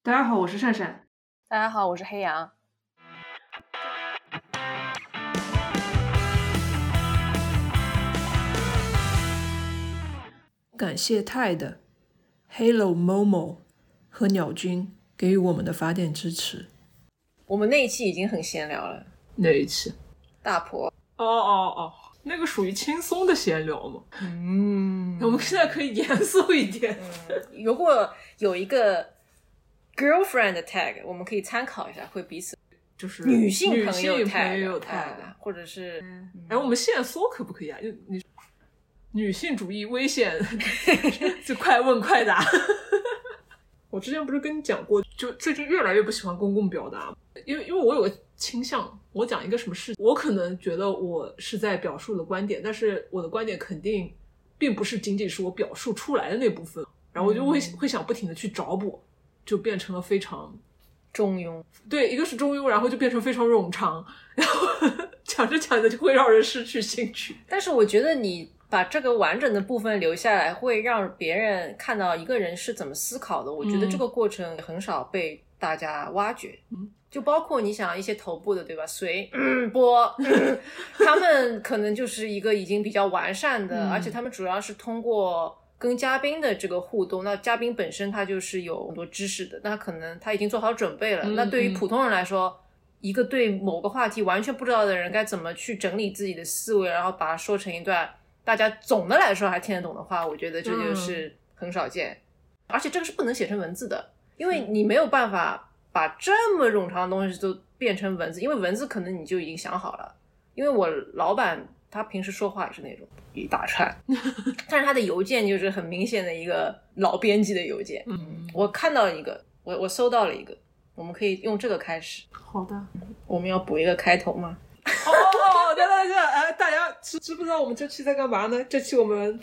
大家好，我是善善。大家好，我是黑羊。感谢泰的 Hello Momo 和鸟君给予我们的发电支持。我们那一期已经很闲聊了，那一期？大婆。哦哦哦，那个属于轻松的闲聊嘛。嗯，我们现在可以严肃一点。如果有一个 girlfriend tag，我们可以参考一下，会彼此就是女性朋友朋友哎 tag。或者是哎，我们线索可不可以啊？就你女性主义危险，就快问快答。我之前不是跟你讲过，就最近越来越不喜欢公共表达，因为因为我有个倾向，我讲一个什么事，我可能觉得我是在表述我的观点，但是我的观点肯定并不是仅仅是我表述出来的那部分，然后我就会、会想不停的去找补，就变成了非常中庸。对，一个是中庸，然后就变成非常冗长，然后讲着讲着就会让人失去兴趣。但是我觉得你把这个完整的部分留下来，会让别人看到一个人是怎么思考的。我觉得嗯这个过程很少被大家挖掘。嗯，就包括你想一些头部的，对吧？随、嗯、播、嗯，他们可能就是一个已经比较完善的，嗯而且他们主要是通过。跟嘉宾的这个互动，那嘉宾本身他就是有很多知识的，那可能他已经做好准备了。嗯那对于嗯普通人来说，一个对某个话题完全不知道的人，该怎么去整理自己的思维，然后把它说成一段大家总的来说还听得懂的话，我觉得这就是很少见。而且这个是不能写成文字的，因为你没有办法把这么冗长的东西都变成文字，因为文字可能你就已经想好了。因为我老板他平时说话也是那种一大串，但是他的邮件就是很明显的一个老编辑的邮件。嗯，我看到一个，我我搜到了一个，我们可以用这个开始。好的。我们要补一个开头吗？哦哦，等等等，哎，大家知知不知道我们这期在干嘛呢？这期我们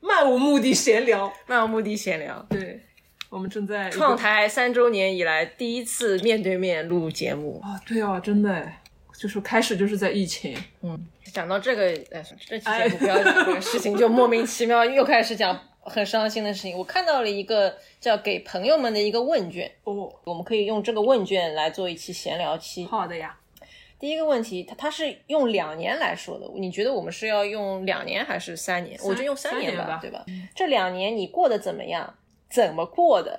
漫无目的闲聊，漫无目的闲聊。对，我们正在创台三周年以来第一次面对面录节目。啊，对啊，真的哎，就是开始就是在疫情，嗯讲到这个，哎，这期节目不要讲这个事情，就莫名其妙又开始讲很伤心的事情。我看到了一个叫给朋友们的一个问卷，哦，我们可以用这个问卷来做一期闲聊期。好的呀，第一个问题，它它是用两年来说的，你觉得我们是要用两年还是三年？我就用三年吧对吧？这两年你过得怎么样？怎么过的？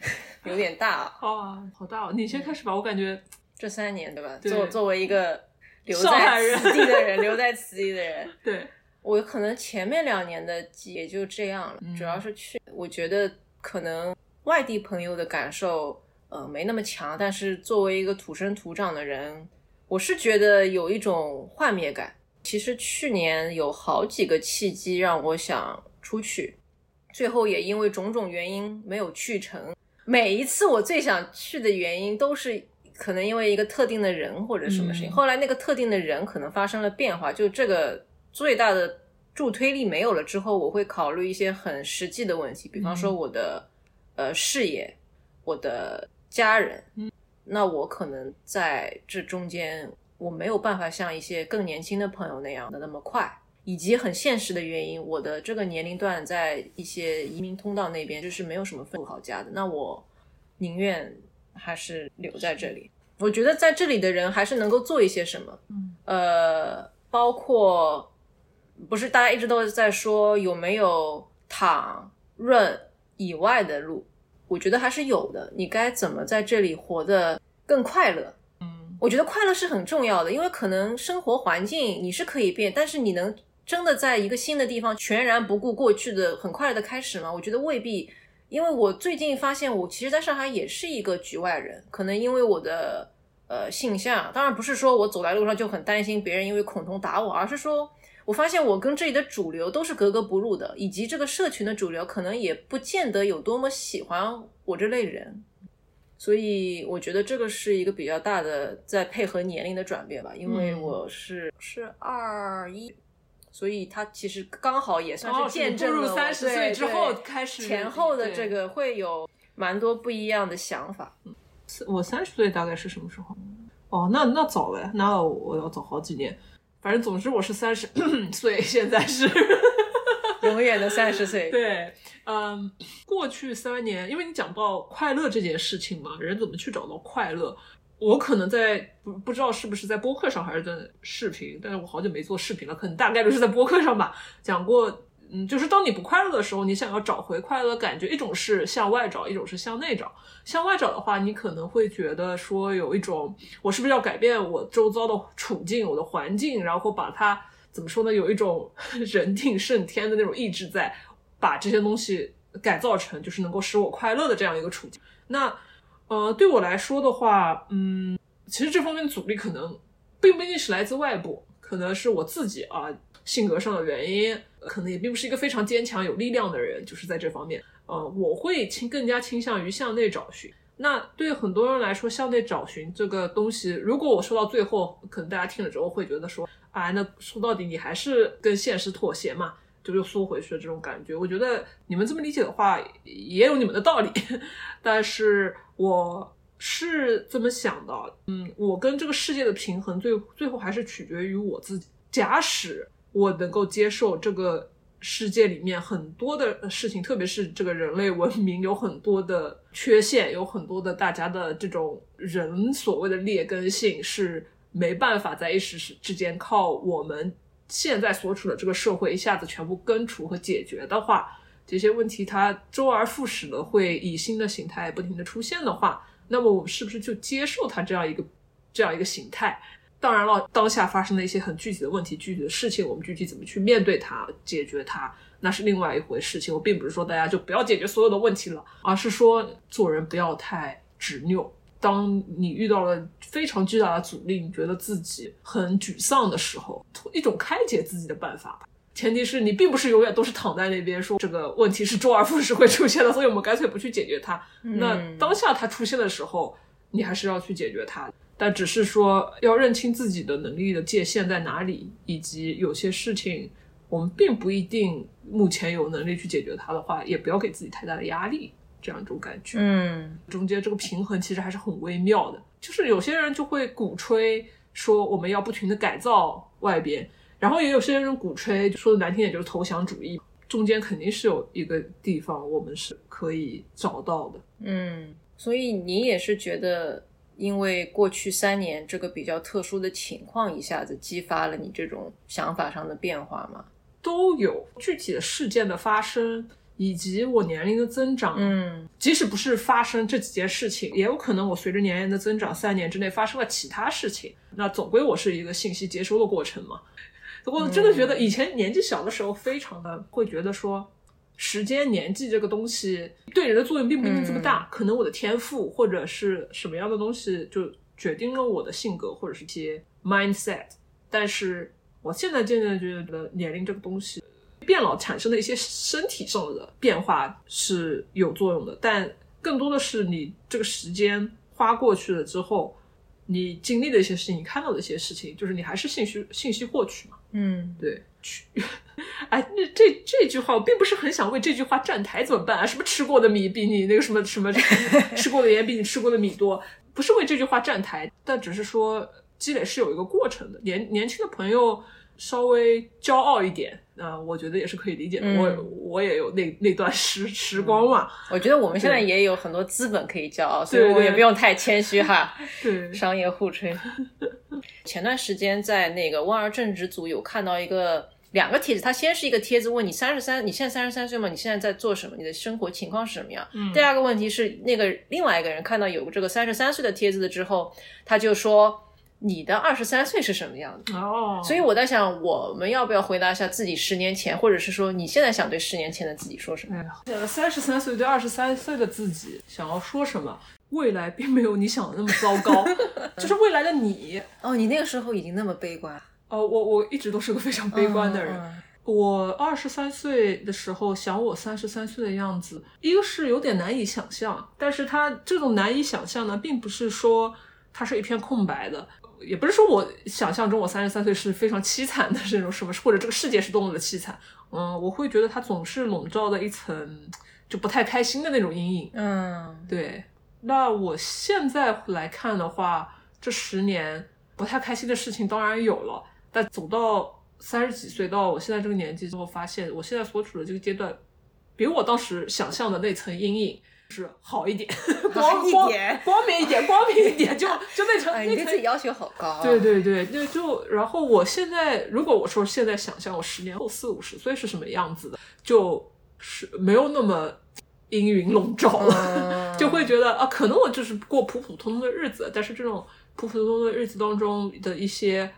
有点大啊。哦，好大哦，你先开始吧，我感觉这三年对吧？对作作为一个留在此地的人，留在此地的人，对，我可能前面两年的也就这样了，嗯主要是去，我觉得可能外地朋友的感受，呃，没那么强，但是作为一个土生土长的人，我是觉得有一种幻灭感。其实去年有好几个契机让我想出去，最后也因为种种原因没有去成。每一次我最想去的原因都是可能因为一个特定的人或者什么事情，嗯。后来那个特定的人可能发生了变化，就这个最大的助推力没有了之后，我会考虑一些很实际的问题，比方说我的、呃事业，我的家人，嗯，那我可能在这中间我没有办法像一些更年轻的朋友那样的那么快。以及很现实的原因，我的这个年龄段在一些移民通道那边就是没有什么分好家的，那我宁愿还是留在这里。我觉得在这里的人还是能够做一些什么，嗯，呃，包括不是大家一直都在说有没有躺润以外的路，我觉得还是有的。你该怎么在这里活得更快乐？嗯，我觉得快乐是很重要的，因为可能生活环境你是可以变，但是你能真的在一个新的地方全然不顾过去的很快乐的开始吗？我觉得未必。因为我最近发现，我其实在上海也是一个局外人，可能因为我的呃性向，当然不是说我走在路上就很担心别人因为恐同打我，而是说我发现我跟这里的主流都是格格不入的，以及这个社群的主流可能也不见得有多么喜欢我这类人。所以我觉得这个是一个比较大的在配合年龄的转变吧，因为嗯我是是二一，所以他其实刚好也算哦是见证步入了我三十岁之后开始前后的这个会有蛮多不一样的想法。我三十岁大概是什么时候？哦，那那早了，那我要早好几年。反正总之我是三十 岁，现在是 永远的三十岁。对，嗯，过去三年，因为你讲到快乐这件事情嘛，人怎么去找到快乐？我可能在不不知道是不是在播客上还是在视频，但是我好久没做视频了，可能大概率是在播客上吧，讲过，嗯，就是当你不快乐的时候，你想要找回快乐的感觉，一种是向外找，一种是向内找。向外找的话，你可能会觉得说有一种，我是不是要改变我周遭的处境、我的环境，然后把它怎么说呢？有一种人定胜天的那种意志在，把这些东西改造成就是能够使我快乐的这样一个处境。那呃，对我来说的话，嗯，其实这方面阻力可能并不一定是来自外部，可能是我自己啊性格上的原因，可能也并不是一个非常坚强有力量的人，就是在这方面。呃，我会倾更加倾向于向内找寻。那对很多人来说，向内找寻这个东西，如果我说到最后，可能大家听了之后会觉得说，啊，那说到底你还是跟现实妥协嘛，就又缩回去了这种感觉。我觉得你们这么理解的话，也有你们的道理。但是我是这么想的，嗯，我跟这个世界的平衡，最最后还是取决于我自己。假使我能够接受这个。世界里面很多的事情，特别是这个人类文明有很多的缺陷，有很多的大家的这种人所谓的劣根性是没办法在一时之间靠我们现在所处的这个社会一下子全部根除和解决的话，这些问题它周而复始的会以新的形态不停的出现的话，那么我们是不是就接受它这样一个这样一个形态？当然了，当下发生的一些很具体的问题、具体的事情，我们具体怎么去面对它、解决它，那是另外一回事情。我并不是说大家就不要解决所有的问题了，而是说做人不要太执拗。当你遇到了非常巨大的阻力，你觉得自己很沮丧的时候，一种开解自己的办法吧。前提是你并不是永远都是躺在那边说这个问题是周而复始会出现的，所以我们干脆不去解决它。那当下它出现的时候，你还是要去解决它。但只是说要认清自己的能力的界限在哪里，以及有些事情我们并不一定目前有能力去解决它的话，也不要给自己太大的压力，这样一种感觉。嗯，中间这个平衡其实还是很微妙的。就是有些人就会鼓吹说我们要不停的改造外边，然后也有些人鼓吹说的难听点就是投降主义，中间肯定是有一个地方我们是可以找到的。嗯，所以你也是觉得。因为过去三年这个比较特殊的情况，一下子激发了你这种想法上的变化吗？都有具体的事件的发生，以及我年龄的增长。嗯，即使不是发生这几件事情，也有可能我随着年龄的增长，三年之内发生了其他事情。那总归我是一个信息接收的过程嘛。我真的觉得以前年纪小的时候，非常的会觉得说。时间、年纪这个东西对人的作用并不一定这么大，可能我的天赋或者是什么样的东西就决定了我的性格或者是一些 mindset。但是我现在渐渐觉得年龄这个东西变老产生的一些身体上的变化是有作用的，但更多的是你这个时间花过去了之后，你经历的一些事情，你看到的一些事情，就是你还是信息信息获取嘛。嗯，对。去，哎，那这这句话我并不是很想为这句话站台，怎么办啊？什么吃过的米比你那个什么什么 吃过的盐比你吃过的米多？不是为这句话站台，但只是说积累是有一个过程的。年年轻的朋友稍微骄傲一点，啊，我觉得也是可以理解的。我我也有那那段时时光嘛。我觉得我们现在也有很多资本可以骄傲，所以我们也不用太谦虚哈。对，商业互吹。前段时间在那个万儿正直组有看到一个。两个帖子，他先是一个帖子问你三十三，你现在三十三岁吗？你现在在做什么？你的生活情况是什么样？嗯。第二个问题是，那个另外一个人看到有这个三十三岁的帖子的之后，他就说你的二十三岁是什么样的？哦。所以我在想，我们要不要回答一下自己十年前，或者是说你现在想对十年前的自己说什么？呃，三十三岁对二十三岁的自己想要说什么？未来并没有你想的那么糟糕，就是未来的你。哦，你那个时候已经那么悲观。呃，我我一直都是个非常悲观的人。我二十三岁的时候想我三十三岁的样子，一个是有点难以想象，但是他这种难以想象呢，并不是说它是一片空白的，也不是说我想象中我三十三岁是非常凄惨的这种什么，或者这个世界是多么的凄惨。嗯，我会觉得它总是笼罩的一层就不太开心的那种阴影。嗯，对。那我现在来看的话，这十年不太开心的事情当然有了。但走到三十几岁到我现在这个年纪之后，发现我现在所处的这个阶段，比我当时想象的那层阴影是好一点，光一光点光明一点，光明一点，就就那层哎，你对自己要求好高、啊。对对对，那就然后我现在如果我说现在想象我十年后四五十岁是什么样子的，就是没有那么阴云笼罩了，嗯 就会觉得啊，可能我就是过普普通通的日子，但是这种普普通通的日子当中的一些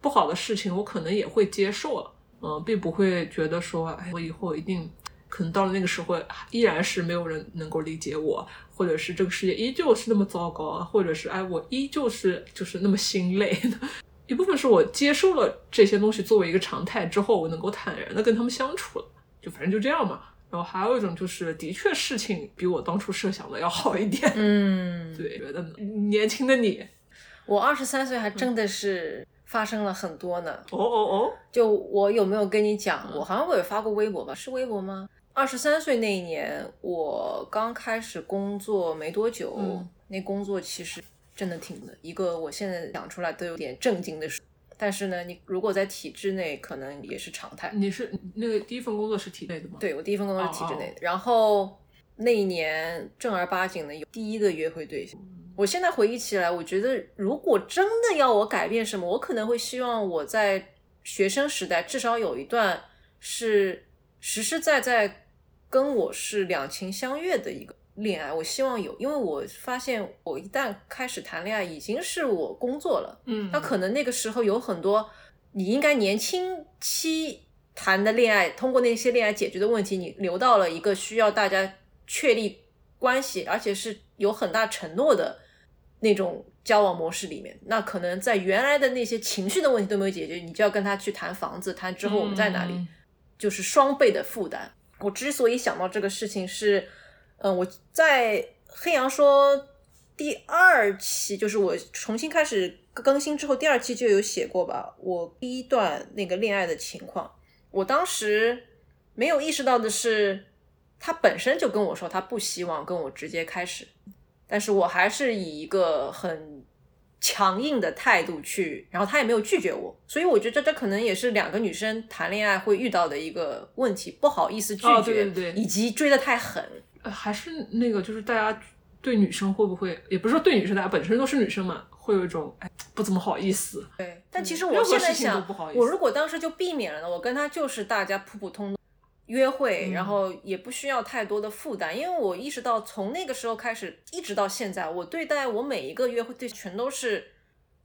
不好的事情，我可能也会接受了，嗯、并不会觉得说，哎，我以后一定。可能到了那个时候，依然是没有人能够理解我，或者是这个世界依旧是那么糟糕，或者是哎，我依旧是就是那么心累。一部分是我接受了这些东西作为一个常态之后，我能够坦然的跟他们相处了，就反正就这样嘛。然后还有一种就是，的确事情比我当初设想的要好一点。嗯，对，觉得呢年轻的你，我二十三岁还真的是发生了很多呢。哦哦哦，就我有没有跟你讲？我好像我有发过微博吧？是微博吗？二十三岁那一年，我刚开始工作没多久，嗯那工作其实真的挺的，一个我现在讲出来都有点震惊的事。但是呢，你如果在体制内，可能也是常态。你是那个第一份工作是体内的吗？，对我第一份工作是体制内的，哦然后那一年正儿八经的有第一个约会对象。我现在回忆起来，我觉得如果真的要我改变什么，我可能会希望我在学生时代至少有一段是实实在在跟我是两情相悦的一个恋爱。我希望有，因为我发现我一旦开始谈恋爱，已经是我工作了。嗯，那可能那个时候有很多你应该年轻期谈的恋爱，通过那些恋爱解决的问题，你留到了一个需要大家确立关系，而且是有很大承诺的那种交往模式里面。那可能在原来的那些情绪的问题都没有解决，你就要跟他去谈房子，谈之后我们在哪里，嗯就是双倍的负担。我之所以想到这个事情是，嗯、我在黑羊说第二期，就是我重新开始更新之后，第二期就有写过吧，我第一段那个恋爱的情况。我当时没有意识到的是，他本身就跟我说他不希望跟我直接开始，但是我还是以一个很强硬的态度去，然后他也没有拒绝我，所以我觉得这可能也是两个女生谈恋爱会遇到的一个问题，不好意思拒绝，哦对对对以及追得太狠。呃还是那个，就是大家对女生会不会，也不是说对女生，大家本身都是女生嘛，会有一种哎不怎么好意思。对，但其实嗯我现在想我如果当时就避免了呢，我跟他就是大家普普通通约会，嗯。然后也不需要太多的负担，因为我意识到从那个时候开始一直到现在，我对待我每一个约会对全都是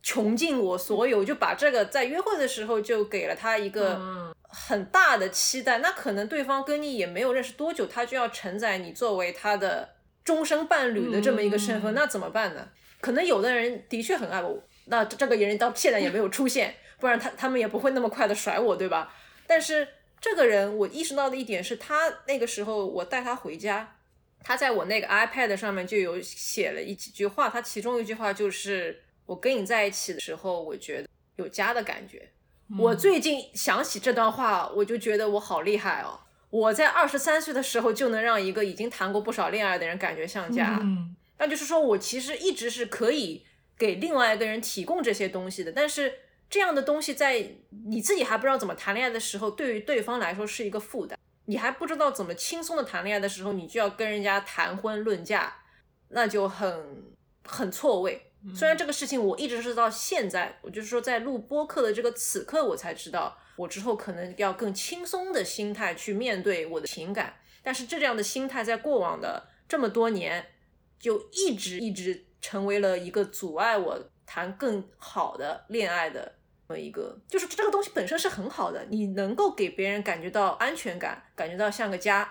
穷尽我所有，就把这个在约会的时候就给了他一个嗯。很大的期待，那可能对方跟你也没有认识多久，他就要承载你作为他的终生伴侣的这么一个身份，嗯。那怎么办呢？可能有的人的确很爱我，那这这个人到现在也没有出现，不然他他们也不会那么快的甩我，对吧？但是这个人，我意识到的一点是他那个时候我带他回家，他在我那个 iPad 上面就有写了一几句话，他其中一句话就是我跟你在一起的时候，我觉得有家的感觉。我最近想起这段话，我就觉得我好厉害哦！我在二十三岁的时候就能让一个已经谈过不少恋爱的人感觉像家，嗯那就是说我其实一直是可以给另外一个人提供这些东西的，但是这样的东西在你自己还不知道怎么谈恋爱的时候，对于对方来说是一个负担。你还不知道怎么轻松的谈恋爱的时候，你就要跟人家谈婚论嫁，那就很很错位。虽然这个事情我一直是到现在，我就是说在录播客的这个此刻，我才知道我之后可能要更轻松的心态去面对我的情感。但是这样的心态在过往的这么多年，就一直一直成为了一个阻碍我谈更好的恋爱的一个，就是这个东西本身是很好的，你能够给别人感觉到安全感，感觉到像个家，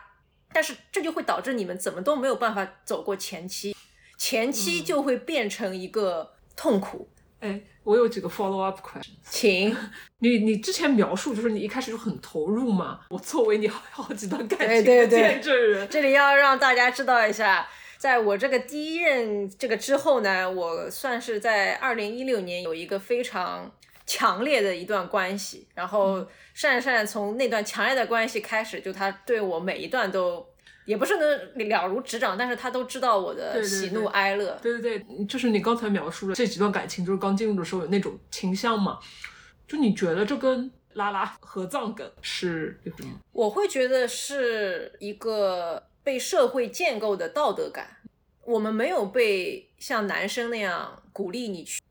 但是这就会导致你们怎么都没有办法走过前期，前期就会变成一个痛苦。哎，我有几个 follow up question。请，你你之前描述就是你一开始就很投入嘛，我作为你好好几段感情的见证人，这里要让大家知道一下，在我这个第一任这个之后呢，我算是在二零一六年有一个非常强烈的一段关系，然后善善从那段强烈的关系开始，就他对我每一段都。也不是能了如指掌，但是他都知道我的喜怒哀乐。对对对，就是你刚才描述的这几段感情，就是刚进入的时候有那种倾向嘛？就你觉得这跟拉拉合葬梗是有什么？我会觉得是一个被社会建构的道德感，我们没有被像男生那样鼓励你去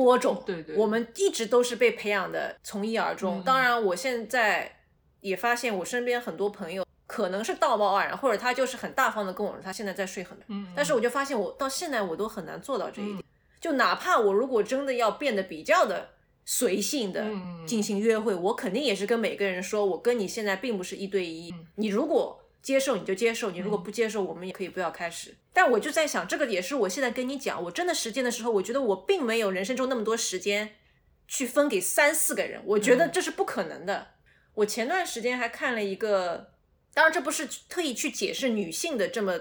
播种，对对我们一直都是被培养的从一而终。嗯。当然，我现在也发现我身边很多朋友可能是道貌岸然，或者他就是很大方的跟我说他现在在睡很难，嗯，但是我就发现我到现在我都很难做到这一点。就哪怕我如果真的要变得比较的随性的嗯。进行约会，我肯定也是跟每个人说，我跟你现在并不是一对一，嗯。你如果接受你就接受，你如果不接受，我们也可以不要开始。但我就在想，这个也是我现在跟你讲，我真的实践的时候，我觉得我并没有人生中那么多时间去分给三四个人，我觉得嗯这是不可能的。我前段时间还看了一个，当然这不是特意去解释女性的这么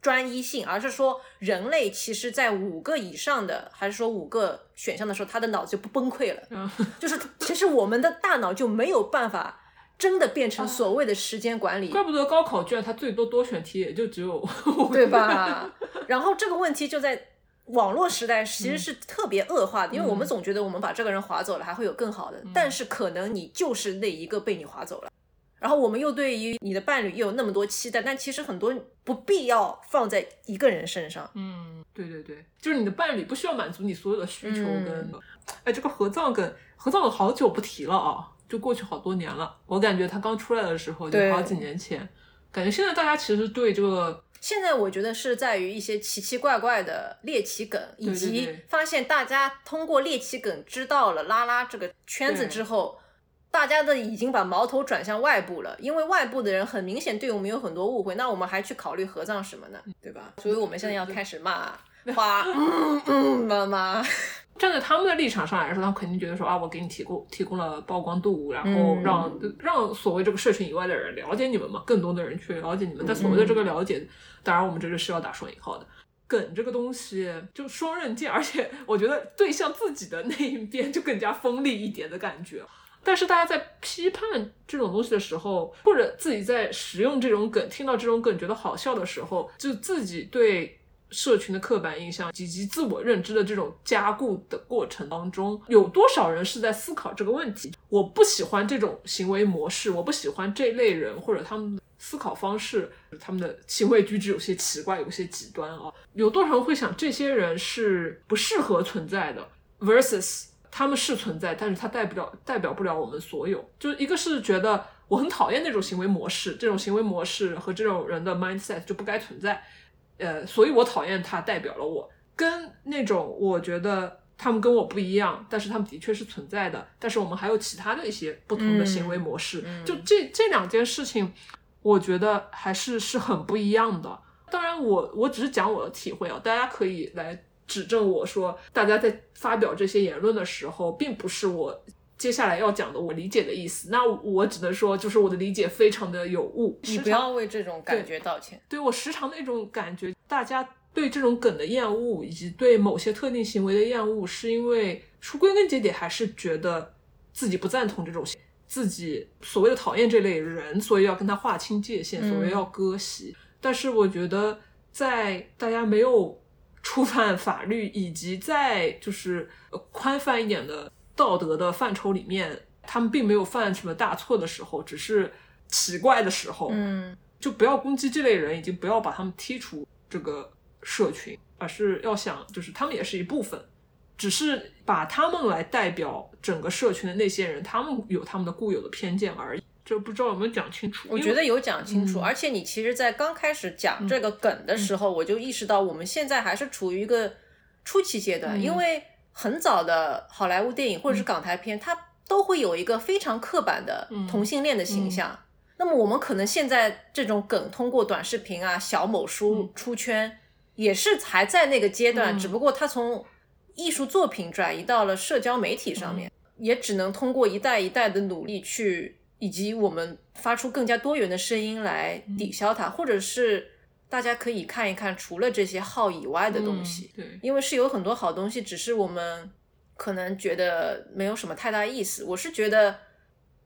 专一性，而是说人类其实在五个以上的，还是说五个选项的时候，他的脑子就不崩溃了。嗯 就是其实我们的大脑就没有办法真的变成所谓的时间管理，怪不得高考卷它最多多选题也就只有 对？吧？然后这个问题就在网络时代其实是特别恶化的，因为我们总觉得我们把这个人划走了，还会有更好的，但是可能你就是那一个被你划走了。然后我们又对于你的伴侣又有那么多期待，但其实很多不必要放在一个人身上。嗯，对对对，就是你的伴侣不需要满足你所有的需求跟，嗯哎，这个合葬梗，合葬梗好久不提了啊，就过去好多年了。我感觉它刚出来的时候就好几年前，感觉现在大家其实对这个，现在我觉得是在于一些奇奇怪怪的猎奇梗，以及发现大家通过猎奇梗知道了拉拉这个圈子之后，大家的已经把矛头转向外部了，因为外部的人很明显对我们有很多误会，那我们还去考虑合葬什么呢？对吧？所以我们现在要开始骂花，嗯嗯，妈妈，站在他们的立场上来说，他们肯定觉得说啊，我给你提供提供了曝光度，然后嗯让、让所谓这个社群以外的人了解你们嘛，更多的人去了解你们。但所谓的这个了解，当然我们这个是要打双引号的。梗这个东西就双刃剑，而且我觉得对向自己的那一边就更加锋利一点的感觉。但是大家在批判这种东西的时候，或者自己在使用这种梗、听到这种梗觉得好笑的时候，就自己对社群的刻板印象以及自我认知的这种加固的过程当中，有多少人是在思考这个问题？我不喜欢这种行为模式，我不喜欢这类人或者他们的思考方式，他们的行为举止有些奇怪，有些极端啊。有多少人会想这些人是不适合存在的？versus 他们是存在，但是它代表代表不了我们所有。就一个是觉得我很讨厌那种行为模式，这种行为模式和这种人的 mindset 就不该存在，呃，所以我讨厌他，代表了我。跟那种我觉得他们跟我不一样，但是他们的确是存在的，但是我们还有其他的一些不同的行为模式，就这这两件事情，我觉得还是是很不一样的。当然我，我只是讲我的体会啊，大家可以来指正我说，大家在发表这些言论的时候，并不是我接下来要讲的我理解的意思。那我只能说，就是我的理解非常的有误。你不要为这种感觉道歉。对我时常的一种感觉，大家对这种梗的厌恶，以及对某些特定行为的厌恶，是因为说归根结底还是觉得自己不赞同这种行，自己所谓的讨厌这类人，所以要跟他划清界限，所谓要割席。但是我觉得，在大家没有触犯法律，以及在就是呃宽泛一点的道德的范畴里面，他们并没有犯什么大错的时候，只是奇怪的时候，嗯，就不要攻击这类人，已经不要把他们踢出这个社群，而是要想，就是他们也是一部分，只是把他们来代表整个社群的那些人，他们有他们的固有的偏见而已。就不知道有没有讲清楚？我觉得有讲清楚，嗯而且你其实，在刚开始讲这个梗的时候，我就意识到我们现在还是处于一个初期阶段，嗯因为很早的好莱坞电影或者是港台片，它都会有一个非常刻板的嗯。同性恋的形象。那么我们可能现在这种梗通过短视频啊、小某书出圈，也是还在那个阶段，嗯。只不过它从艺术作品转移到了社交媒体上面，也只能通过一代一代的努力去，以及我们发出更加多元的声音来抵消它，或者是大家可以看一看除了这些号以外的东西，嗯对，因为是有很多好东西，只是我们可能觉得没有什么太大意思。我是觉得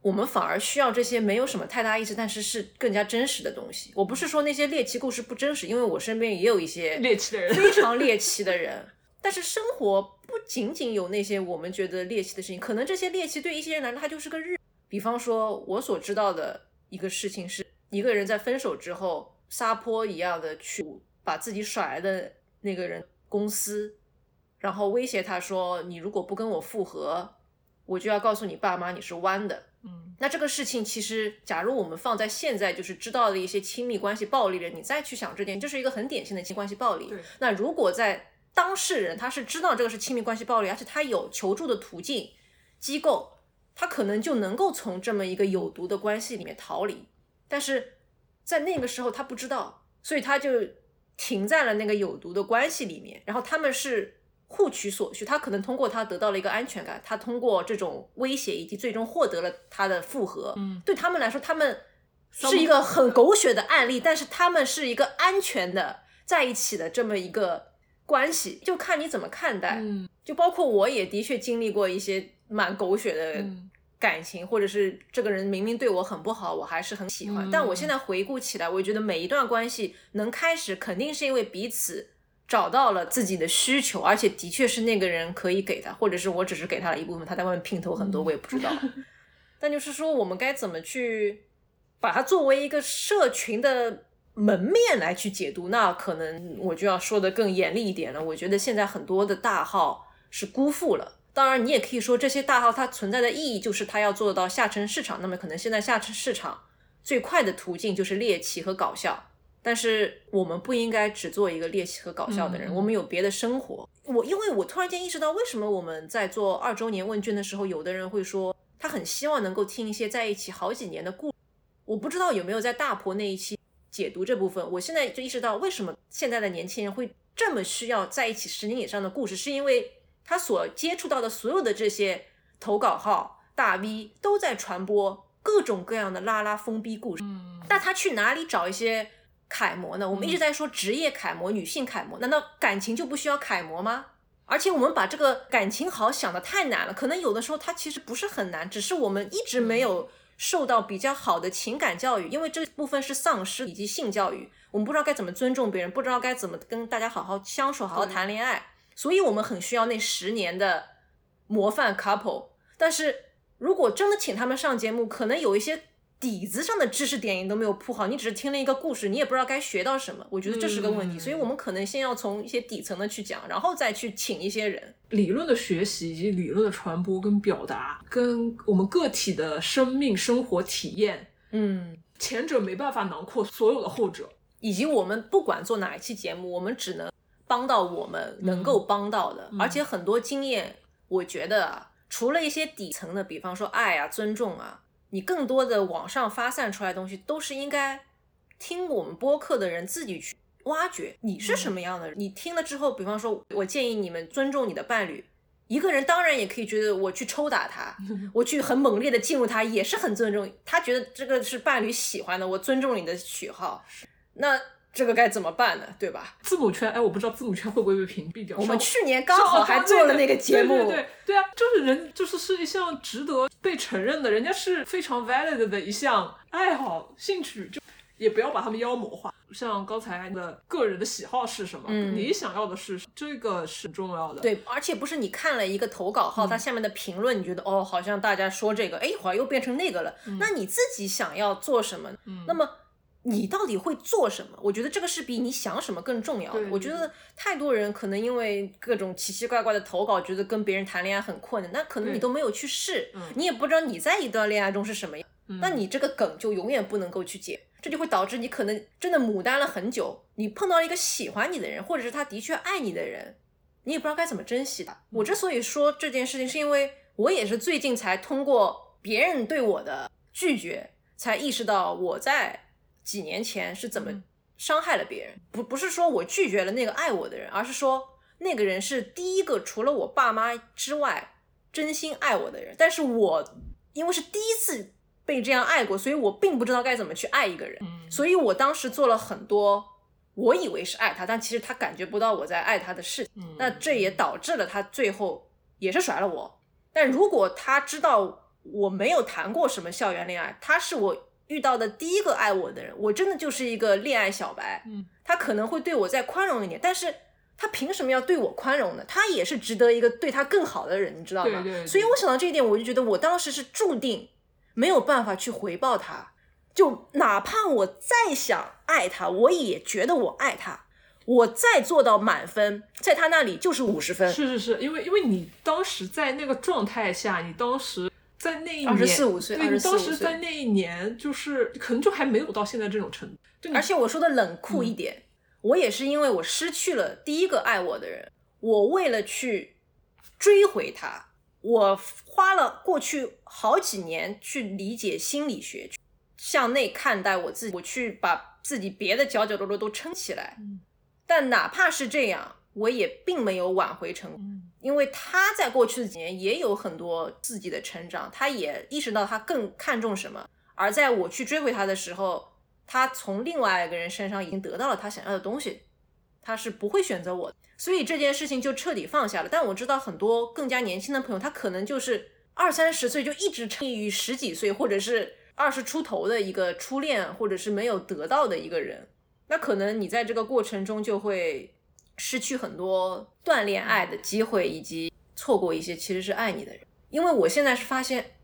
我们反而需要这些没有什么太大意思，但是是更加真实的东西。我不是说那些猎奇故事不真实，因为我身边也有一些猎奇的人，非常猎 奇的人。但是生活不仅仅有那些我们觉得猎奇的事情，可能这些猎奇对一些人来说，它就是个日。比方说，我所知道的一个事情是，一个人在分手之后撒泼一样的去把自己甩来的那个人公司，然后威胁他说：“你如果不跟我复合，我就要告诉你爸妈你是弯的。”嗯，那这个事情其实，假如我们放在现在，就是知道的一些亲密关系暴力人，你再去想这点，就是一个很典型的亲密关系暴力。那如果在当事人他是知道这个是亲密关系暴力，而且他有求助的途径，机构他可能就能够从这么一个有毒的关系里面逃离。但是在那个时候他不知道，所以他就停在了那个有毒的关系里面，然后他们是。互取所需，他可能通过他得到了一个安全感，他通过这种威胁以及最终获得了他的复合。嗯，对他们来说，他们是一个很狗血的案例，但是他们是一个安全的在一起的这么一个关系，就看你怎么看待。嗯，就包括我也的确经历过一些蛮狗血的嗯感情，或者是这个人明明对我很不好，我还是很喜欢。嗯但我现在回顾起来，我觉得每一段关系能开始，肯定是因为彼此。找到了自己的需求，而且的确是那个人可以给他，或者是我只是给他了一部分，他在外面姘头很多，我也不知道。但就是说，我们该怎么去把它作为一个社群的门面来去解读？那可能我就要说的更严厉一点了。我觉得现在很多的大号是辜负了。当然，你也可以说这些大号它存在的意义就是它要做到下沉市场。那么可能现在下沉市场最快的途径就是猎奇和搞笑。但是我们不应该只做一个猎奇和搞笑的人，嗯我们有别的生活。我因为我突然间意识到，为什么我们在做二周年问卷的时候，有的人会说他很希望能够听一些在一起好几年的故。我不知道有没有在大婆那一期解读这部分。我现在就意识到，为什么现在的年轻人会这么需要在一起十年以上的故事，是因为他所接触到的所有的这些投稿号、大 V 都在传播各种各样的拉拉疯逼故事。嗯，那他去哪里找一些？楷模呢？我们一直在说职业楷模、女性楷模，难道感情就不需要楷模吗？而且我们把这个感情好想的太难了，可能有的时候它其实不是很难，只是我们一直没有受到比较好的情感教育，因为这部分是丧失以及性教育，我们不知道该怎么尊重别人，不知道该怎么跟大家好好相处、好好谈恋爱，所以我们很需要那十年的模范 couple。但是如果真的请他们上节目，可能有一些。底子上的知识点你都没有铺好，你只是听了一个故事，你也不知道该学到什么。我觉得这是个问题，嗯所以我们可能先要从一些底层的去讲，然后再去请一些人。理论的学习以及理论的传播跟表达，跟我们个体的生命生活体验，嗯，前者没办法囊括所有的后者。以及我们不管做哪一期节目，我们只能帮到我们能够帮到的，嗯而且很多经验，我觉得啊，除了一些底层的，比方说爱啊、尊重啊。你更多的网上发散出来的东西，都是应该听我们播客的人自己去挖掘。你是什么样的人？你听了之后，比方说，我建议你们尊重你的伴侣。一个人当然也可以觉得我去抽打他，我去很猛烈的进入他，也是很尊重。他觉得这个是伴侣喜欢的，我尊重你的喜好。那这个该怎么办呢？对吧？字母圈，哎，我不知道字母圈会不会被屏蔽掉。我们去年刚好还做了那个节目，对对对对啊，就是人就是是一项值得被承认的，人家是非常 valid 的一项爱好、兴趣，就也不要把他们妖魔化。像刚才的个人的喜好是什么，嗯、你想要的是这个是重要的。对，而且不是你看了一个投稿号，嗯、它下面的评论，你觉得哦，好像大家说这个，哎，一会儿又变成那个了。嗯、那你自己想要做什么？嗯、那么。你到底会做什么？我觉得这个是比你想什么更重要的。我觉得太多人可能因为各种奇奇怪怪的投稿，觉得跟别人谈恋爱很困难，那可能你都没有去试，你也不知道你在一段恋爱中是什么样，嗯、那你这个梗就永远不能够去解，这就会导致你可能真的牡丹了很久，你碰到一个喜欢你的人，或者是他的确爱你的人，你也不知道该怎么珍惜他。我之所以说这件事情，是因为我也是最近才通过别人对我的拒绝，才意识到我在。几年前是怎么伤害了别人？不不是说我拒绝了那个爱我的人，而是说那个人是第一个除了我爸妈之外真心爱我的人。但是我因为是第一次被这样爱过，所以我并不知道该怎么去爱一个人。所以我当时做了很多我以为是爱他，但其实他感觉不到我在爱他的事情。那这也导致了他最后也是甩了我。但如果他知道我没有谈过什么校园恋爱，他是我。遇到的第一个爱我的人，我真的就是一个恋爱小白。嗯，他可能会对我再宽容一点，但是他凭什么要对我宽容呢？他也是值得一个对他更好的人，你知道吗？对对对所以我想到这一点，我就觉得我当时是注定没有办法去回报他。就哪怕我再想爱他，我也觉得我爱他。我再做到满分，在他那里就是五十分。是是是，因为因为你当时在那个状态下，你当时在那一年二十四五岁，对，你当时二十四五岁。在那一年就是可能就还没有到现在这种程度。就你而且我说的冷酷一点，我也是因为我失去了第一个爱我的人，我为了去追回他，我花了过去好几年去理解心理学，向内看待我自己，我去把自己别的角角落落都撑起来。嗯但哪怕是这样，我也并没有挽回成功。嗯因为他在过去的几年也有很多自己的成长，他也意识到他更看重什么。而在我去追回他的时候，他从另外一个人身上已经得到了他想要的东西，他是不会选择我的，所以这件事情就彻底放下了。但我知道很多更加年轻的朋友，他可能就是二三十岁就一直沉溺于十几岁或者是二十出头的一个初恋，或者是没有得到的一个人，那可能你在这个过程中就会失去很多锻炼爱的机会，以及错过一些其实是爱你的人。因为我现在是发现，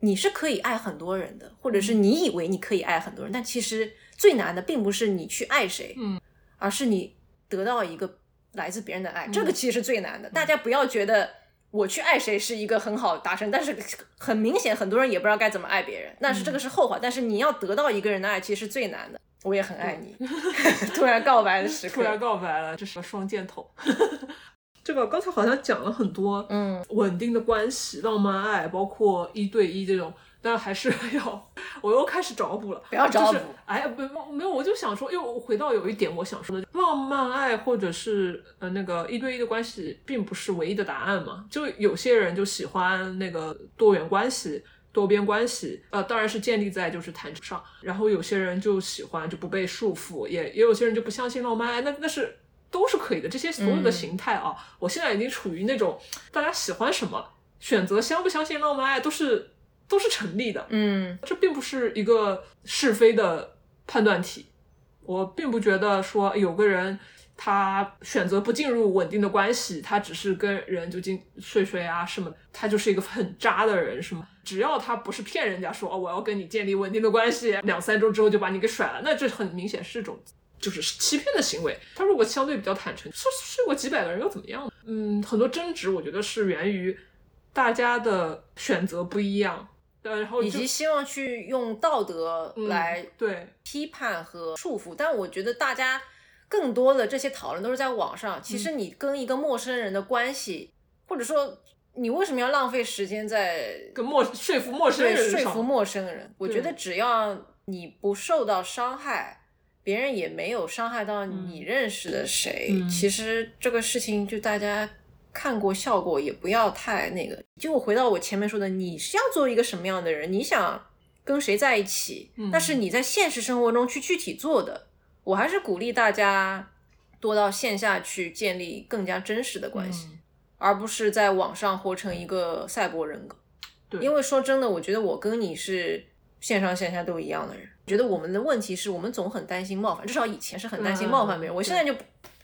你是可以爱很多人的，或者是你以为你可以爱很多人，但其实最难的并不是你去爱谁，嗯，而是你得到一个来自别人的爱，这个其实是最难的。大家不要觉得我去爱谁是一个很好达成，但是很明显很多人也不知道该怎么爱别人，但是这个是后话。但是你要得到一个人的爱，其实是最难的。我也很爱你，突然告白的时刻突然，告白了，这是个双箭头。这个刚才好像讲了很多，嗯，稳定的关系、浪漫爱，包括一对一这种，但还是 要，我又开始找补了。不要找补就是，哎，不没有，我就想说，又回到有一点我想说的，浪漫爱或者是呃那个一对一的关系，并不是唯一的答案嘛。就有些人就喜欢那个多元关系。多边关系，呃，当然是建立在就是谈上，然后有些人就喜欢就不被束缚，也也有些人就不相信浪漫爱，那那是都是可以的。这些所有的形态啊，我现在已经处于那种大家喜欢什么，选择相不相信浪漫爱都是都是成立的。嗯这并不是一个是非的判断题。我并不觉得说有个人他选择不进入稳定的关系，他只是跟人就进睡睡啊什么，他就是一个很渣的人，是吗？只要他不是骗人家说哦我要跟你建立稳定的关系，两三周之后就把你给甩了，那这很明显是一种就是欺骗的行为。他如果相对比较坦诚，睡睡过几百个人又怎么样呢？嗯，很多争执我觉得是源于大家的选择不一样。呃，然后以及希望去用道德嗯来对，批判和束缚，但我觉得大家更多的这些讨论都是在网上。其实你跟一个陌生人的关系，或者说你为什么要浪费时间在跟陌说服陌生人上说服陌生人？我觉得只要你不受到伤害，别人也没有伤害到你认识的谁，嗯其实这个事情就大家。看过效果也不要太那个，就回到我前面说的，你是要做一个什么样的人？你想跟谁在一起？嗯那是你在现实生活中去具体做的。我还是鼓励大家多到线下去建立更加真实的关系，嗯而不是在网上活成一个赛博人格。对因为说真的，我觉得我跟你是线上线下都一样的人。觉得我们的问题是我们总很担心冒犯，至少以前是很担心冒犯别人。嗯我现在就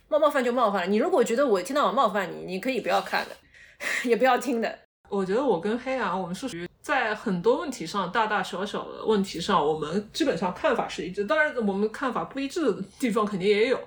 冒冒犯就冒犯了。你如果觉得我一天到我冒犯你，你可以不要看的，也不要听的。我觉得我跟黑羊，我们是属于在很多问题上，大大小小的问题上，我们基本上看法是一致。当然，我们看法不一致的地方肯定也有，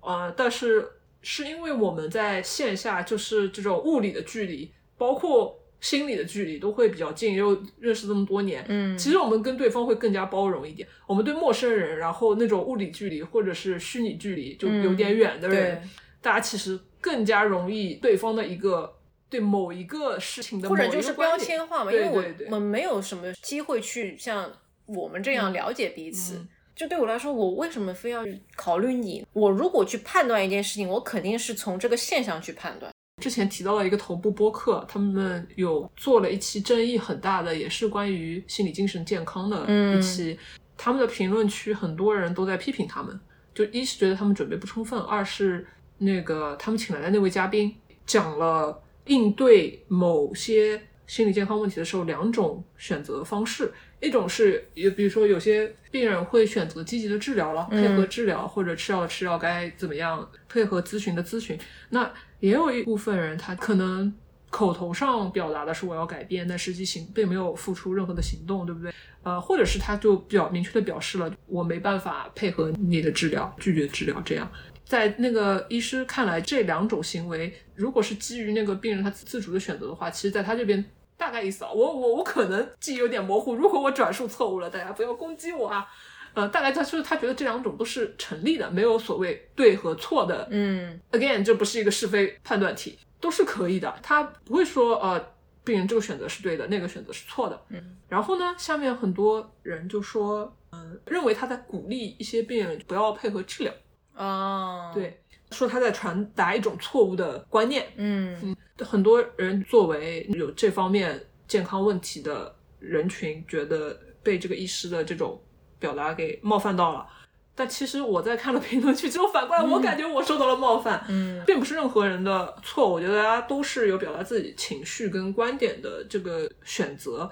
啊、但是是因为我们在线下就是这种物理的距离，包括心理的距离都会比较近，又认识这么多年，嗯其实我们跟对方会更加包容一点。我们对陌生人，然后那种物理距离或者是虚拟距离就有点远的人，对大家其实更加容易对方的一个对某一个事情的或者就是标签化嘛，因为我们没有什么机会去像我们这样了解彼此。嗯就对我来说，我为什么非要考虑你？我如果去判断一件事情，我肯定是从这个现象去判断。之前提到了一个头部播客，他们有做了一期争议很大的，也是关于心理精神健康的嗯一期。他们的评论区很多人都在批评他们，就一是觉得他们准备不充分，二是那个他们请来的那位嘉宾讲了应对某些心理健康问题的时候两种选择方式，一种是也比如说有些病人会选择积极的治疗了，配合治疗或者吃药的吃药该怎么样，配合咨询的咨询。那也有一部分人他可能口头上表达的是我要改变，但实际行并没有付出任何的行动，对不对？呃，或者是他就比较明确的表示了我没办法配合你的治疗，拒绝治疗这样。在那个医师看来，这两种行为如果是基于那个病人他自主的选择的话，其实在他这边大概意思啊，我我我可能记忆有点模糊，如果我转述错误了，大家不要攻击我啊。呃，大概他就是他觉得这两种都是成立的，没有所谓对和错的。嗯，again，这不是一个是非判断题，都是可以的。他不会说呃，病人这个选择是对的，那个选择是错的。嗯，然后呢，下面很多人就说，嗯、认为他在鼓励一些病人不要配合治疗。哦，，对，说他在传达一种错误的观念。嗯很多人作为有这方面健康问题的人群，觉得被这个医师的这种表达给冒犯到了。但其实我在看了评论区之后，反过来我感觉我受到了冒犯，嗯并不是任何人的错。我觉得大家都是有表达自己情绪跟观点的这个选择。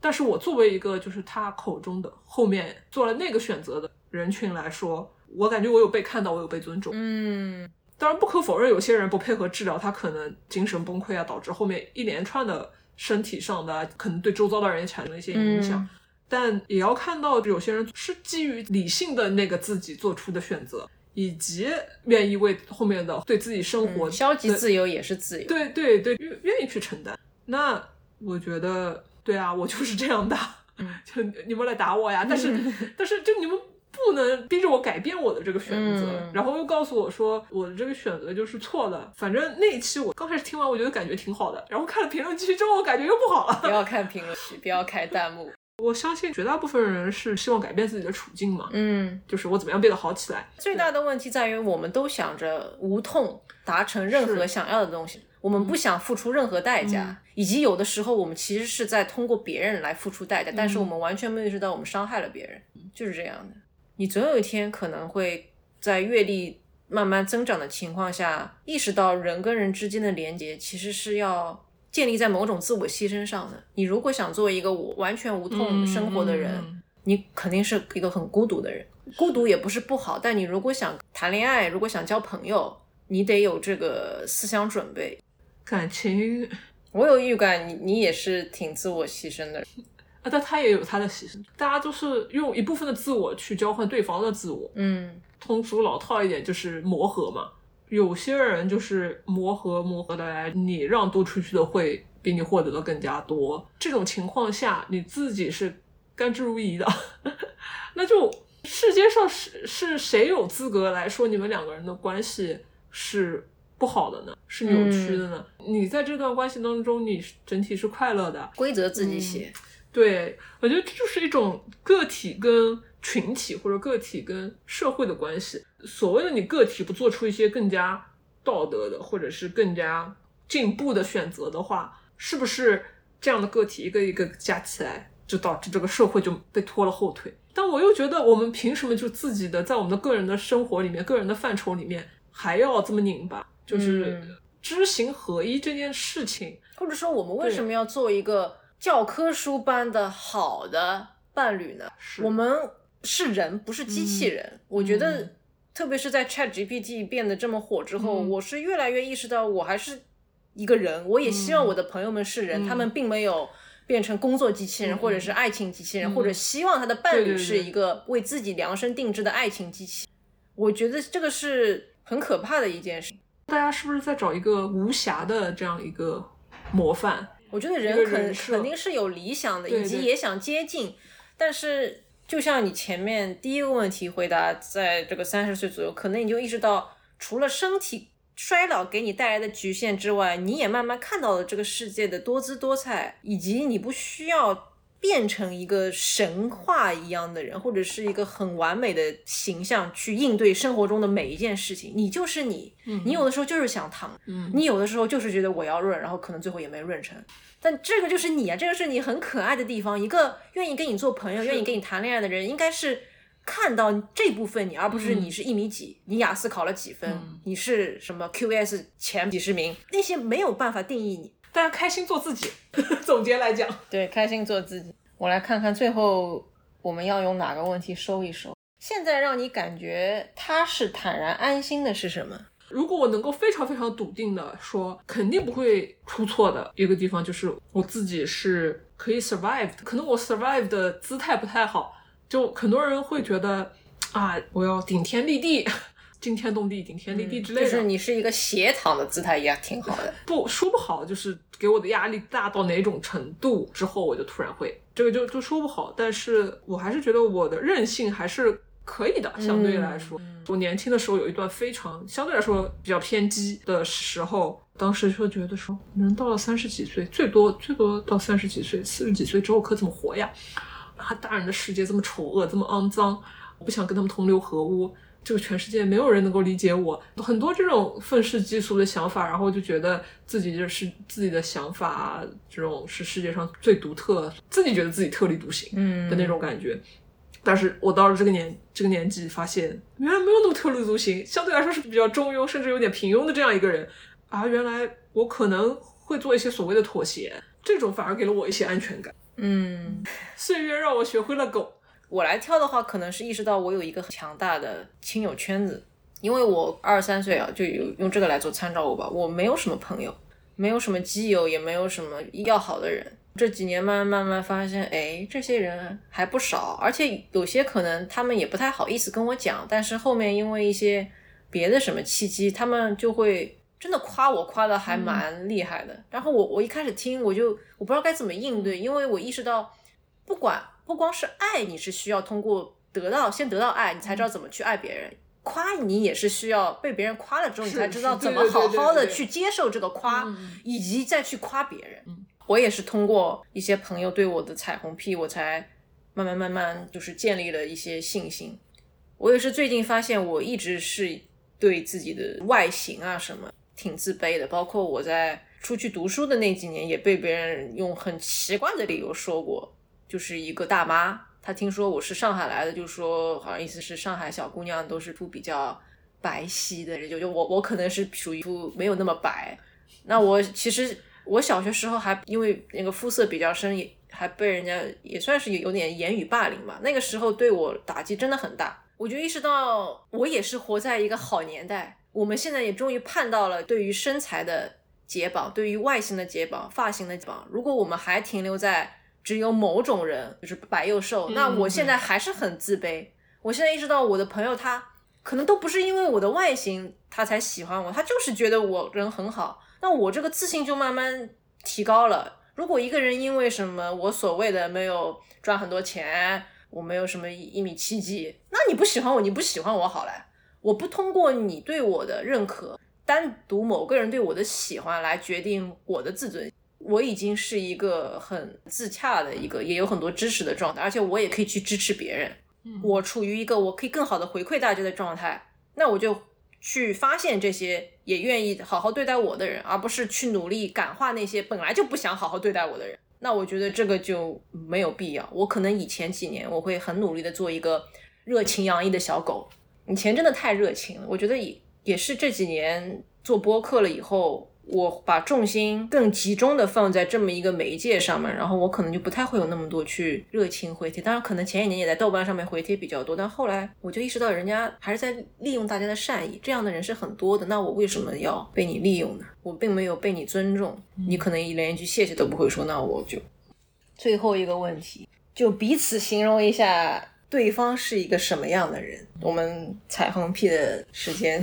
但是我作为一个就是他口中的后面做了那个选择的人群来说，我感觉我有被看到，我有被尊重。嗯当然，不可否认，有些人不配合治疗，他可能精神崩溃啊，导致后面一连串的身体上的，可能对周遭的人也产生了一些影响。嗯但也要看到，有些人是基于理性的那个自己做出的选择，以及愿意为后面的对自己生活、嗯，消极自由也是自由。对对对，愿愿意去承担。那我觉得，对啊，我就是这样的，嗯 就你们来打我呀！但是 但是，就你们不能逼着我改变我的这个选择，嗯然后又告诉我说我的这个选择就是错的。反正那一期我刚开始听完，我觉得感觉挺好的，然后看了评论区之后，我感觉又不好了。不要看评论区，不要开弹幕。我相信绝大部分人是希望改变自己的处境嘛，嗯，就是我怎么样变得好起来。最大的问题在于，我们都想着无痛达成任何想要的东西，我们不想付出任何代价，嗯以及有的时候我们其实是在通过别人来付出代价，但是嗯我们完全没有意识到我们伤害了别人，就是这样的。你总有一天可能会在阅历慢慢增长的情况下，意识到人跟人之间的连接其实是要建立在某种自我牺牲上的。你如果想做一个我完全无痛生活的人，嗯你肯定是一个很孤独的人。孤独也不是不好，但你如果想谈恋爱，如果想交朋友，你得有这个思想准备。感情 我有预感你，你也是挺自我牺牲的。啊，但他也有他的牺牲，大家都是用一部分的自我去交换对方的自我。嗯通俗老套一点就是磨合嘛。有些人就是磨合磨合的来，你让渡出去的会比你获得的更加多。这种情况下，你自己是甘之如饴的，那就世界上是是谁有资格来说你们两个人的关系是不好的呢？是扭曲的呢？你在这段关系当中，你整体是快乐的，规则自己写。对，我觉得这就是一种个体跟群体或者个体跟社会的关系。所谓的你个体不做出一些更加道德的或者是更加进步的选择的话，是不是这样的个体一个一个加起来，就导致这个社会就被拖了后腿？但我又觉得，我们凭什么就自己的在我们的个人的生活里面、个人的范畴里面还要这么拧巴？就是嗯知行合一这件事情，或者说，我们为什么要做一个教科书般的好的伴侣呢？是我们是人，不是机器人。我觉得嗯，特别是在 Chat GPT 变得这么火之后，嗯我是越来越意识到，我还是一个人。我也希望我的朋友们是人，嗯他们并没有。变成工作机器人，嗯或者是爱情机器人，嗯或者希望他的伴侣是一个为自己量身定制的爱情机器。我觉得这个是很可怕的一件事。大家是不是在找一个无瑕的这样一个模范？我觉得人肯人肯定是有理想的，以及也想接近，但是就像你前面第一个问题回答，在这个三十岁左右，可能你就意识到，除了身体衰老给你带来的局限之外，你也慢慢看到了这个世界的多姿多彩，以及你不需要变成一个神话一样的人，或者是一个很完美的形象去应对生活中的每一件事情。你就是你，你有的时候就是想躺，嗯你有的时候就是觉得我要润，然后可能最后也没润成。但这个就是你啊，这个是你很可爱的地方。一个愿意跟你做朋友、愿意跟你谈恋爱的人，应该是看到这部分你，而不是嗯你是一米几，你雅思考了几分，嗯你是什么 QS 前几十名，那些没有办法定义你。大家开心做自己。总结来讲，对，开心做自己。我来看看最后我们要用哪个问题收一收。现在让你感觉踏实、坦然、安心的是什么？如果我能够非常非常笃定的说，肯定不会出错的一个地方，就是我自己是可以 survive 的。可能我 survive 的姿态不太好，就很多人会觉得啊，我要顶天立地。惊天动地、顶天立地之类的，就是你是一个斜躺的姿态也挺好的。不说不好，就是给我的压力大到哪种程度之后，我就突然会这个就就说不好。但是我还是觉得我的韧性还是可以的，相对来说，我年轻的时候有一段非常相对来说比较偏激的时候，当时就觉得说，人到了三十几岁，最多最多到三十几岁、四十几岁之后可怎么活呀？啊，大人的世界这么丑恶，这么肮脏，我不想跟他们同流合污。这个全世界没有人能够理解我，很多这种愤世嫉俗的想法，然后就觉得自己就是自己的想法，这种是世界上最独特，自己觉得自己特立独行，嗯的那种感觉。但是我到了这个年这个年纪，发现原来没有那么特立独行，相对来说是比较中庸，甚至有点平庸的这样一个人。啊，原来我可能会做一些所谓的妥协，这种反而给了我一些安全感。嗯，岁月让我学会了狗。我来挑的话，可能是意识到我有一个很强大的亲友圈子，因为我二十三岁啊，就有用这个来做参照物吧。我没有什么朋友，没有什么基友，也没有什么要好的人。这几年慢慢慢慢发现，哎，这些人还不少，而且有些可能他们也不太好意思跟我讲，但是后面因为一些别的什么契机，他们就会真的夸我，夸的还蛮厉害的。然后我我一开始听，我就我不知道该怎么应对，因为我意识到，不管。不光是爱，你是需要通过得到，先得到爱，你才知道怎么去爱别人。夸你也是需要被别人夸了之后，你才知道怎么好好的去接受这个夸，以及再去夸别人。我也是通过一些朋友对我的彩虹屁，我才慢慢慢慢就是建立了一些信心。我也是最近发现，我一直是对自己的外形啊什么挺自卑的，包括我在出去读书的那几年，也被别人用很奇怪的理由说过。就是一个大妈，她听说我是上海来的，就说好像意思是上海小姑娘都是肤比较白皙的人，就就我我可能是属于肤没有那么白。那我其实我小学时候还因为那个肤色比较深，也还被人家也算是有点言语霸凌嘛。那个时候对我打击真的很大，我就意识到我也是活在一个好年代。我们现在也终于盼到了对于身材的解绑，对于外形的解绑，发型的解绑。如果我们还停留在只有某种人就是白又瘦，那我现在还是很自卑。我现在意识到，我的朋友他可能都不是因为我的外形他才喜欢我，他就是觉得我人很好。那我这个自信就慢慢提高了。如果一个人因为什么我所谓的没有赚很多钱，我没有什么一米七几，那你不喜欢我，你不喜欢我好了。我不通过你对我的认可，单独某个人对我的喜欢来决定我的自尊。我已经是一个很自洽的一个，也有很多支持的状态，而且我也可以去支持别人。嗯我处于一个我可以更好的回馈大家的状态，那我就去发现这些也愿意好好对待我的人，而不是去努力感化那些本来就不想好好对待我的人。那我觉得这个就没有必要。我可能以前几年我会很努力的做一个热情洋溢的小狗，以前真的太热情了。我觉得也也是这几年做播客了以后。我把重心更集中的放在这么一个媒介上面，然后我可能就不太会有那么多去热情回帖。当然，可能前几年也在豆瓣上面回帖比较多，但后来我就意识到，人家还是在利用大家的善意，这样的人是很多的。那我为什么要被你利用呢？我并没有被你尊重，你可能连一句谢谢都不会说。那我就最后一个问题，就彼此形容一下对方是一个什么样的人。我们彩虹屁的时间，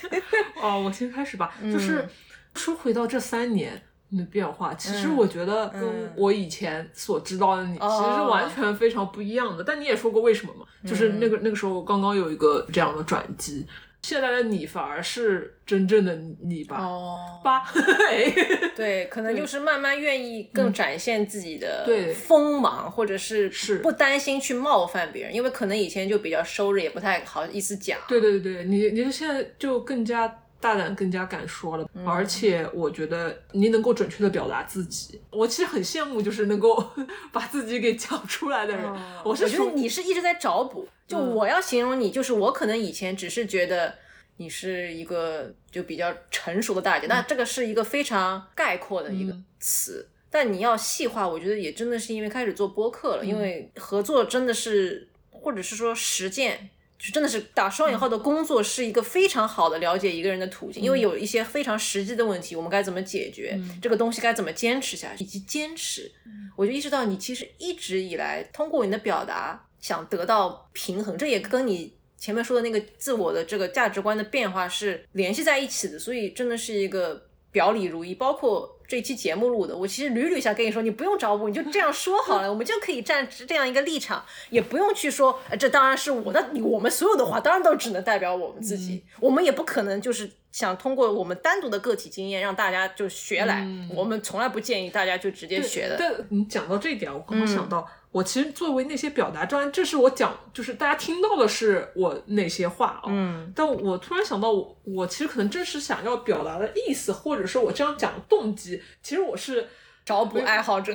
哦，我先开始吧，就是。说回到这三年的变化，其实我觉得跟我以前所知道的你，其实是完全非常不一样的。但你也说过为什么嘛？就是那个那个时候刚刚有一个这样的转机，现在的你反而是真正的你吧？哦，吧，对，可能就是慢慢愿意更展现自己的锋芒，或者是是不担心去冒犯别人，因为可能以前就比较收着，也不太好意思讲。对对对对，你你现在就更加。大胆更加敢说了，而且我觉得你能够准确的表达自己，我其实很羡慕，就是能够 把自己给讲出来的人。我是觉得你是一直在找补，就我要形容你，就是我可能以前只是觉得你是一个就比较成熟的大姐，那这个是一个非常概括的一个词，但你要细化，我觉得也真的是因为开始做播客了，因为合作真的是，或者是说实践。就真的是打双引号的工作是一个非常好的了解一个人的途径，因为有一些非常实际的问题，我们该怎么解决，这个东西该怎么坚持下去，以及坚持。我就意识到你其实一直以来通过你的表达想得到平衡，这也跟你前面说的那个自我的这个价值观的变化是联系在一起的，所以真的是一个表里如一，包括。这期节目录的，我其实屡屡想跟你说，你不用找我，你就这样说好了，我们就可以站这样一个立场，也不用去说，这当然是我的，我们所有的话当然都只能代表我们自己，我们也不可能就是想通过我们单独的个体经验让大家就学来，我们从来不建议大家就直接学的。对你讲到这一点，我刚刚想到。我其实作为那些表达，当然这是我讲，就是大家听到的是我那些话啊。嗯。但我突然想到，我我其实可能真实想要表达的意思，或者说我这样讲的动机，其实我是找补爱好者，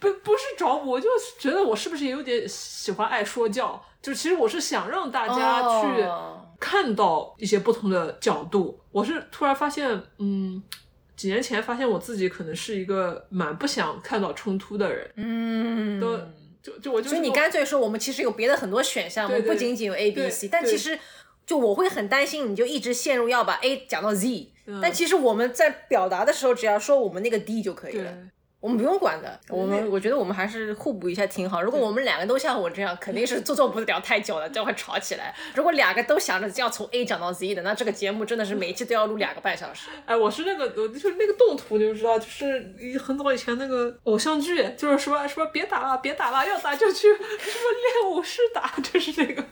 不不是找补，我就觉得我是不是也有点喜欢爱说教？就其实我是想让大家去看到一些不同的角度。我是突然发现，嗯，几年前发现我自己可能是一个蛮不想看到冲突的人。嗯。都。就就我就所以你干脆说我们其实有别的很多选项，我们不仅仅有 A B C，但其实就我会很担心，你就一直陷入要把 A 讲到 Z，但其实我们在表达的时候，只要说我们那个 D 就可以了。我们不用管的，我们我觉得我们还是互补一下挺好。如果我们两个都像我这样，肯定是做做不了太久了，就会吵起来。如果两个都想着要从 A 讲到 Z 的，那这个节目真的是每一期都要录两个半小时。哎，我是那个，我就是那个动图，你就知道，就是很早以前那个偶像剧，就是说说别打了，别打了，要打就去什么练武士打，就是那个，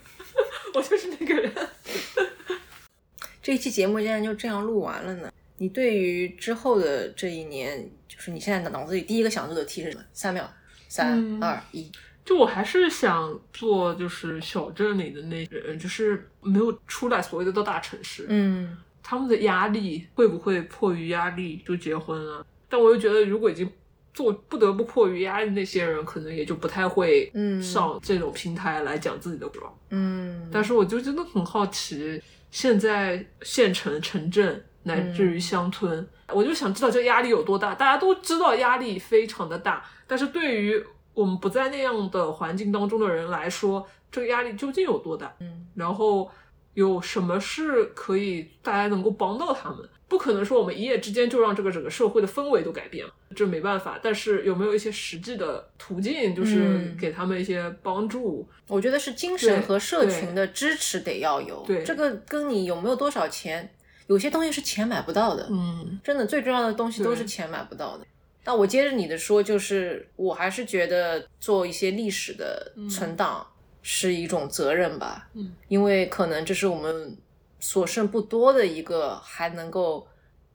我就是那个人。这一期节目竟然就这样录完了呢？你对于之后的这一年？就是你现在脑子里第一个想做的题是什么？三秒，三二一。就我还是想做，就是小镇里的那人，就是没有出来所谓的到大城市。嗯，他们的压力会不会迫于压力就结婚啊？但我又觉得，如果已经做不得不迫于压力，那些人可能也就不太会上这种平台来讲自己的故嗯，但是我就真的很好奇，现在县城、城镇乃至于乡村。我就想知道这压力有多大。大家都知道压力非常的大，但是对于我们不在那样的环境当中的人来说，这个压力究竟有多大？嗯，然后有什么是可以大家能够帮到他们？不可能说我们一夜之间就让这个整个社会的氛围都改变了，这没办法。但是有没有一些实际的途径，就是给他们一些帮助？我觉得是精神和社群的支持得要有。对，这个跟你有没有多少钱。有些东西是钱买不到的，嗯，真的最重要的东西都是钱买不到的。那我接着你的说，就是我还是觉得做一些历史的存档是一种责任吧，嗯，因为可能这是我们所剩不多的一个还能够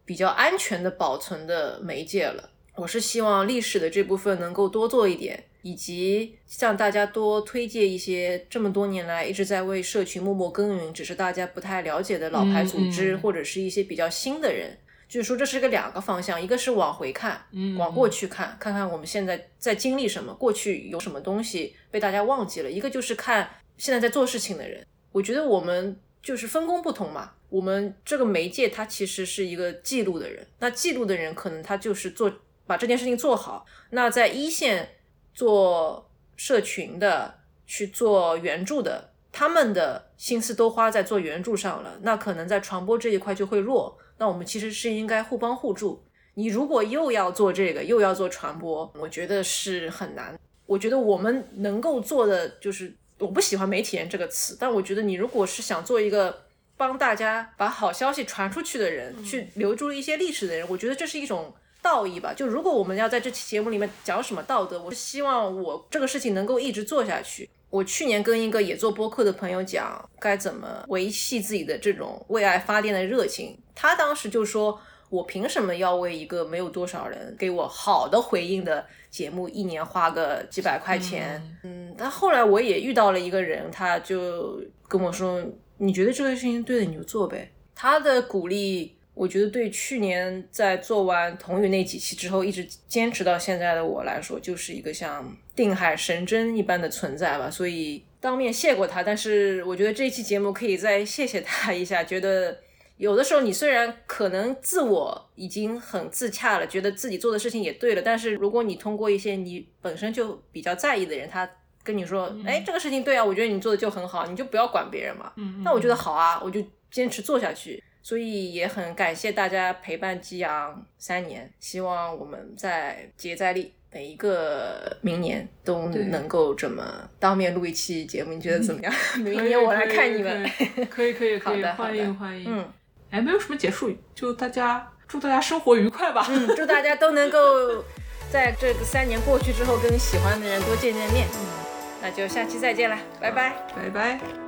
比较安全的保存的媒介了。我是希望历史的这部分能够多做一点。以及向大家多推荐一些这么多年来一直在为社群默默耕耘，只是大家不太了解的老牌组织，或者是一些比较新的人。就是说，这是个两个方向，一个是往回看，往过去看，看看我们现在在经历什么，过去有什么东西被大家忘记了；一个就是看现在在做事情的人。我觉得我们就是分工不同嘛。我们这个媒介它其实是一个记录的人，那记录的人可能他就是做把这件事情做好。那在一线。做社群的，去做援助的，他们的心思都花在做援助上了，那可能在传播这一块就会弱。那我们其实是应该互帮互助。你如果又要做这个，又要做传播，我觉得是很难。我觉得我们能够做的就是，我不喜欢媒体人这个词，但我觉得你如果是想做一个帮大家把好消息传出去的人，去留住一些历史的人，我觉得这是一种。道义吧，就如果我们要在这期节目里面讲什么道德，我是希望我这个事情能够一直做下去。我去年跟一个也做播客的朋友讲该怎么维系自己的这种为爱发电的热情，他当时就说：“我凭什么要为一个没有多少人给我好的回应的节目一年花个几百块钱？”嗯，但后来我也遇到了一个人，他就跟我说：“你觉得这个事情对的，你就做呗。”他的鼓励。我觉得对去年在做完童语那几期之后，一直坚持到现在的我来说，就是一个像定海神针一般的存在吧。所以当面谢过他，但是我觉得这一期节目可以再谢谢他一下。觉得有的时候你虽然可能自我已经很自洽了，觉得自己做的事情也对了，但是如果你通过一些你本身就比较在意的人，他。跟你说，哎，这个事情对啊，我觉得你做的就很好，你就不要管别人嘛。嗯，那我觉得好啊，我就坚持做下去。所以也很感谢大家陪伴激昂三年，希望我们在节再厉每一个明年都能够这么当面录一期节目，你觉得怎么样？明年我来看你们。可以可以可以，欢迎欢迎。嗯哎，没有什么结束语，就大家祝大家生活愉快吧。嗯，祝大家都能够 在这个三年过去之后，跟喜欢的人多见见面。嗯那就下期再见了，拜拜。拜拜。